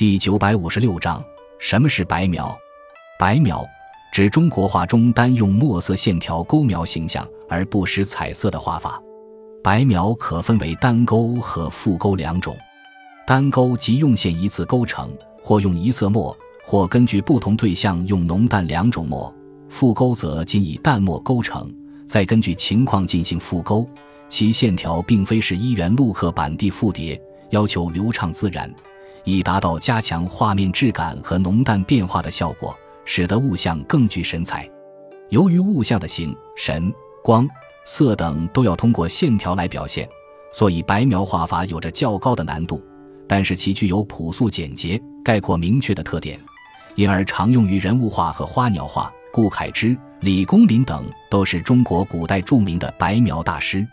第九百五十六章：什么是白描？白描指中国画中单用墨色线条勾描形象而不施彩色的画法。白描可分为单勾和复勾两种。单勾即用线一次勾成，或用一色墨，或根据不同对象用浓淡两种墨。复勾则仅以淡墨勾成，再根据情况进行复勾。其线条并非是一元陆刻板地复叠，要求流畅自然，以达到加强画面质感和浓淡变化的效果，使得物象更具神采。由于物象的形、神、光、色等都要通过线条来表现，所以白描画法有着较高的难度。但是其具有朴素简洁、概括明确的特点，因而常用于人物画和花鸟画。顾恺之、李公麟等都是中国古代著名的白描大师。